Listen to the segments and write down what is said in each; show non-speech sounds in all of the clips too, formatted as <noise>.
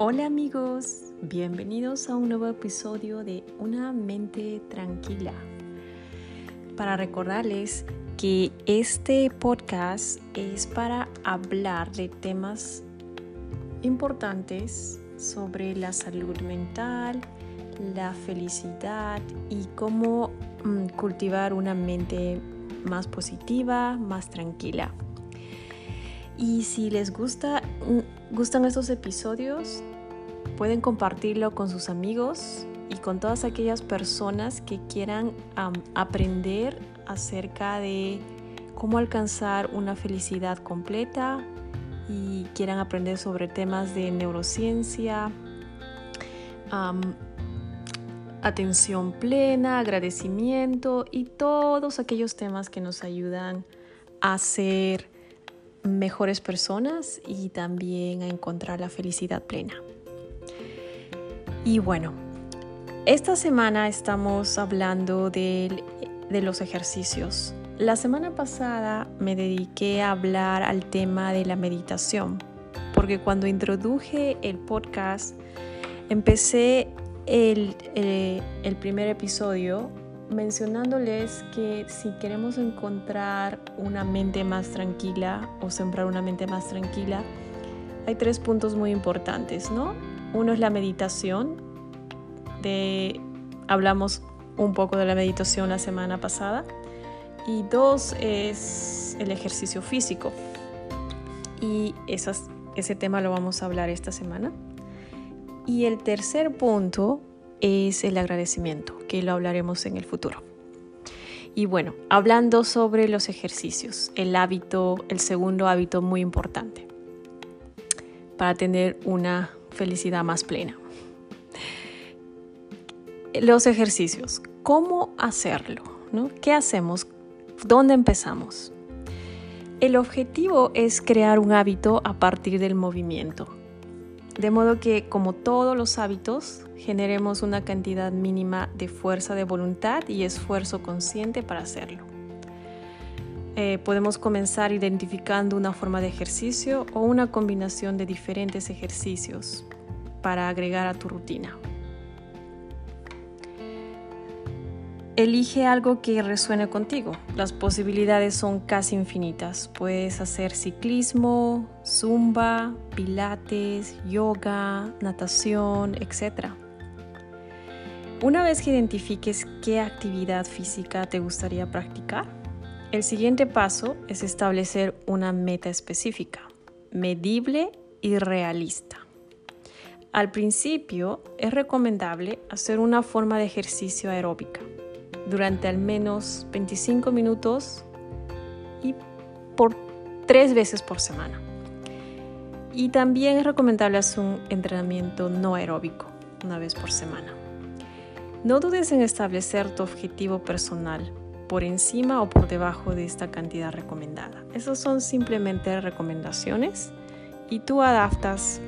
Hola amigos, bienvenidos a un nuevo episodio de Una mente tranquila. Para recordarles que este podcast es para hablar de temas importantes sobre la salud mental, la felicidad y cómo mm, cultivar una mente más positiva, más tranquila. Y si les gusta, mm, gustan estos episodios, pueden compartirlo con sus amigos y con todas aquellas personas que quieran aprender acerca de cómo alcanzar una felicidad completa y quieran aprender sobre temas de neurociencia, atención plena, agradecimiento y todos aquellos temas que nos ayudan a ser mejores personas y también a encontrar la felicidad plena. Y bueno, esta semana estamos hablando de, los ejercicios. La semana pasada me dediqué a hablar al tema de la meditación, porque cuando introduje el podcast, empecé el, eh, el primer episodio mencionándoles que si queremos encontrar una mente más tranquila o sembrar una mente más tranquila, hay tres puntos muy importantes, ¿no? Uno es la meditación, de, hablamos un poco de la meditación la semana pasada, y dos es el ejercicio físico. Y ese tema lo vamos a hablar esta semana. Y el tercer punto es el agradecimiento, que lo hablaremos en el futuro. Y bueno, hablando sobre los ejercicios, el hábito, el segundo hábito muy importante para tener una felicidad más plena. Los ejercicios, ¿cómo hacerlo? ¿no? ¿Qué hacemos? ¿Dónde empezamos? El objetivo es crear un hábito a partir del movimiento. De modo que, como todos los hábitos, generemos una cantidad mínima de fuerza de voluntad y esfuerzo consciente para hacerlo. Eh, podemos comenzar identificando una forma de ejercicio o una combinación de diferentes ejercicios para agregar a tu rutina. Elige algo que resuene contigo. Las posibilidades son casi infinitas. Puedes hacer ciclismo, zumba, pilates, yoga, natación, etc. Una vez que identifiques qué actividad física te gustaría practicar, el siguiente paso es establecer una meta específica, medible y realista. Al principio es recomendable hacer una forma de ejercicio aeróbica durante al menos 25 minutos y por tres veces por semana. Y también es recomendable hacer un entrenamiento no aeróbico una vez por semana. No dudes en establecer tu objetivo personal por encima o por debajo de esta cantidad recomendada. Esas son simplemente recomendaciones y tú adaptas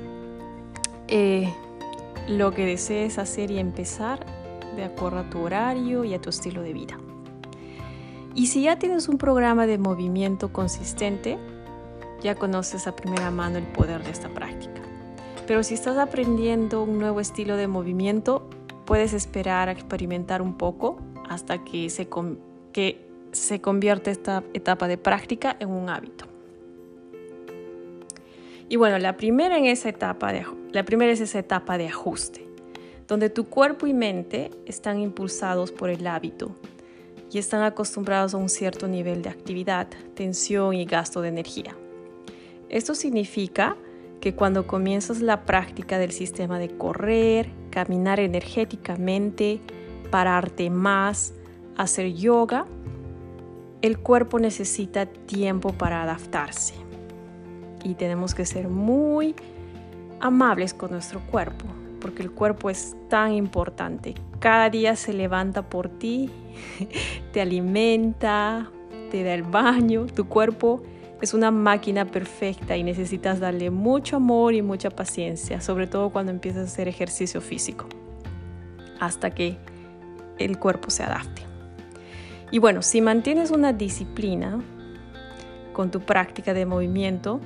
eh, lo que desees hacer y empezar de acuerdo a tu horario y a tu estilo de vida. Y si ya tienes un programa de movimiento consistente, ya conoces a primera mano el poder de esta práctica. Pero si estás aprendiendo un nuevo estilo de movimiento, puedes esperar a experimentar un poco hasta que se, que se convierte esta etapa de práctica en un hábito. Y bueno, la primera, en esa etapa de, la primera es esa etapa de ajuste donde tu cuerpo y mente están impulsados por el hábito y están acostumbrados a un cierto nivel de actividad, tensión y gasto de energía. Esto significa que cuando comienzas la práctica del sistema de correr, caminar energéticamente, pararte más, hacer yoga, el cuerpo necesita tiempo para adaptarse. Y tenemos que ser muy amables con nuestro cuerpo porque el cuerpo es tan importante. Cada día se levanta por ti, <laughs> te alimenta, te da el baño. Tu cuerpo es una máquina perfecta y necesitas darle mucho amor y mucha paciencia, sobre todo cuando empiezas a hacer ejercicio físico, hasta que el cuerpo se adapte. Y bueno, si mantienes una disciplina con tu práctica de movimiento,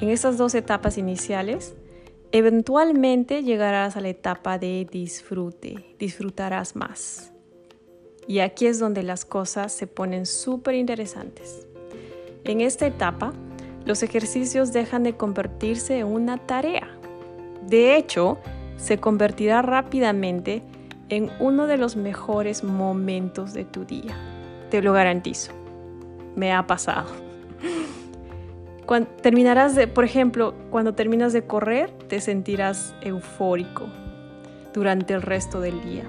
en esas dos etapas iniciales, Eventualmente llegarás a la etapa de disfrute, disfrutarás más. Y aquí es donde las cosas se ponen súper interesantes. En esta etapa, los ejercicios dejan de convertirse en una tarea. De hecho, se convertirá rápidamente en uno de los mejores momentos de tu día. Te lo garantizo. Me ha pasado. Terminarás de, por ejemplo, cuando terminas de correr, te sentirás eufórico durante el resto del día.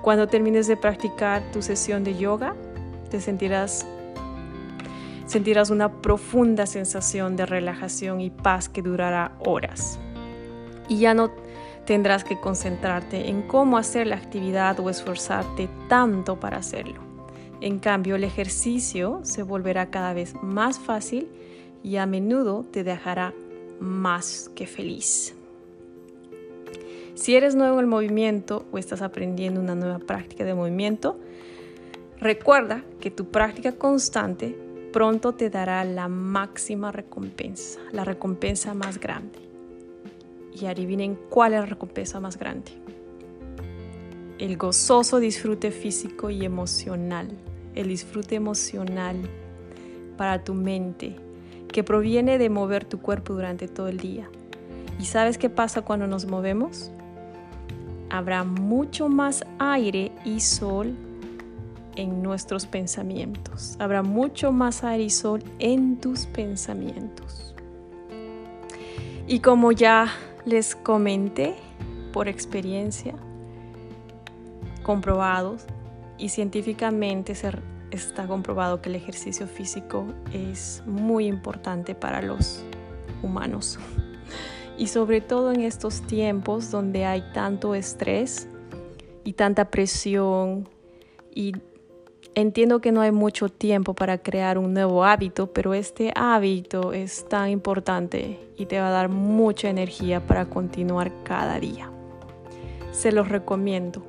Cuando termines de practicar tu sesión de yoga, te sentirás sentirás una profunda sensación de relajación y paz que durará horas. Y ya no tendrás que concentrarte en cómo hacer la actividad o esforzarte tanto para hacerlo. En cambio, el ejercicio se volverá cada vez más fácil y a menudo te dejará más que feliz. Si eres nuevo en el movimiento o estás aprendiendo una nueva práctica de movimiento, recuerda que tu práctica constante pronto te dará la máxima recompensa, la recompensa más grande. Y adivinen cuál es la recompensa más grande. El gozoso disfrute físico y emocional, el disfrute emocional para tu mente, que proviene de mover tu cuerpo durante todo el día. ¿Y sabes qué pasa cuando nos movemos? Habrá mucho más aire y sol en nuestros pensamientos. Habrá mucho más aire y sol en tus pensamientos. Y como ya les comenté por experiencia, comprobados y científicamente ser está comprobado que el ejercicio físico es muy importante para los humanos. Y sobre todo en estos tiempos donde hay tanto estrés y tanta presión y entiendo que no hay mucho tiempo para crear un nuevo hábito, pero este hábito es tan importante y te va a dar mucha energía para continuar cada día. Se los recomiendo